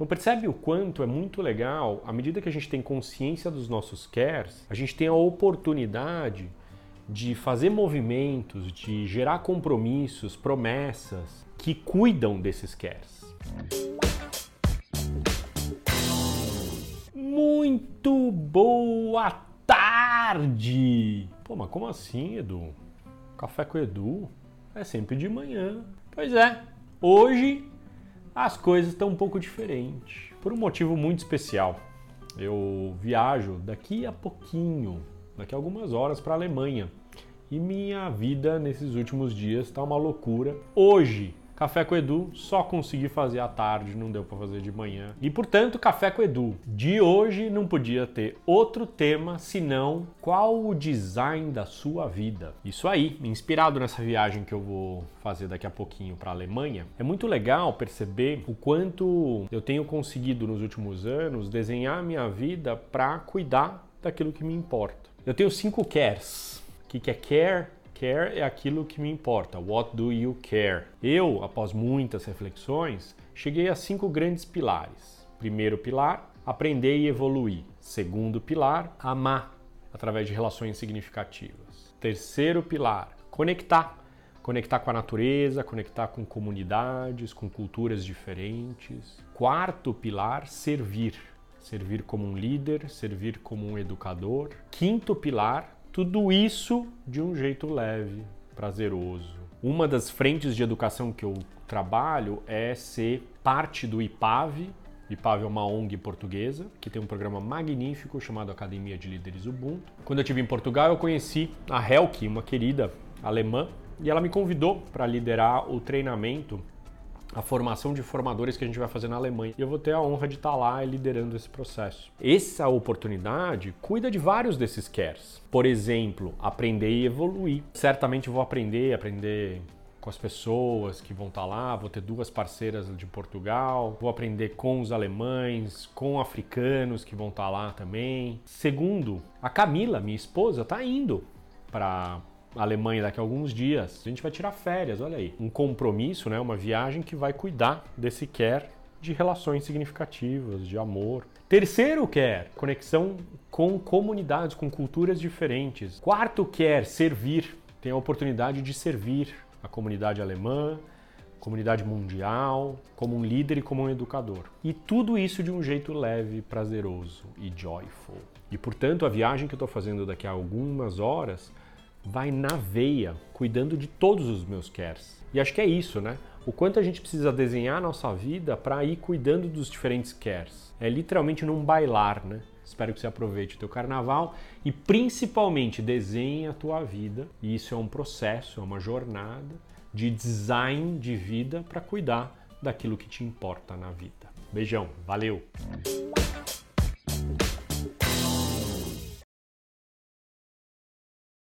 Então percebe o quanto é muito legal, à medida que a gente tem consciência dos nossos cares, a gente tem a oportunidade de fazer movimentos, de gerar compromissos, promessas que cuidam desses cares. Muito boa tarde! Pô, mas como assim, Edu? Café com Edu é sempre de manhã. Pois é, hoje as coisas estão um pouco diferentes. Por um motivo muito especial. Eu viajo daqui a pouquinho, daqui a algumas horas para a Alemanha. E minha vida nesses últimos dias está uma loucura. Hoje, Café com Edu só consegui fazer à tarde, não deu para fazer de manhã. E portanto, Café com Edu de hoje não podia ter outro tema senão qual o design da sua vida. Isso aí, inspirado nessa viagem que eu vou fazer daqui a pouquinho para a Alemanha, é muito legal perceber o quanto eu tenho conseguido nos últimos anos desenhar minha vida para cuidar daquilo que me importa. Eu tenho cinco cares que, que é care? Care é aquilo que me importa. What do you care? Eu, após muitas reflexões, cheguei a cinco grandes pilares. Primeiro pilar, aprender e evoluir. Segundo pilar, amar através de relações significativas. Terceiro pilar, conectar. Conectar com a natureza, conectar com comunidades, com culturas diferentes. Quarto pilar, servir. Servir como um líder, servir como um educador. Quinto pilar, tudo isso de um jeito leve, prazeroso. Uma das frentes de educação que eu trabalho é ser parte do IPAV. IPAV é uma ONG portuguesa que tem um programa magnífico chamado Academia de Líderes Ubuntu. Quando eu estive em Portugal, eu conheci a Helke, uma querida alemã, e ela me convidou para liderar o treinamento a formação de formadores que a gente vai fazer na Alemanha. E eu vou ter a honra de estar lá liderando esse processo. Essa oportunidade cuida de vários desses cares. Por exemplo, aprender e evoluir. Certamente vou aprender, aprender com as pessoas que vão estar lá, vou ter duas parceiras de Portugal, vou aprender com os alemães, com africanos que vão estar lá também. Segundo, a Camila, minha esposa, está indo para Alemanha daqui a alguns dias. A gente vai tirar férias, olha aí. Um compromisso, né? Uma viagem que vai cuidar desse quer de relações significativas, de amor. Terceiro quer conexão com comunidades, com culturas diferentes. Quarto quer servir, tem a oportunidade de servir a comunidade alemã, comunidade mundial, como um líder e como um educador. E tudo isso de um jeito leve, prazeroso e joyful. E portanto, a viagem que eu estou fazendo daqui a algumas horas vai na veia, cuidando de todos os meus cares. E acho que é isso, né? O quanto a gente precisa desenhar a nossa vida para ir cuidando dos diferentes cares. É literalmente num bailar, né? Espero que você aproveite o teu carnaval e principalmente desenhe a tua vida. E isso é um processo, é uma jornada de design de vida para cuidar daquilo que te importa na vida. Beijão, valeu!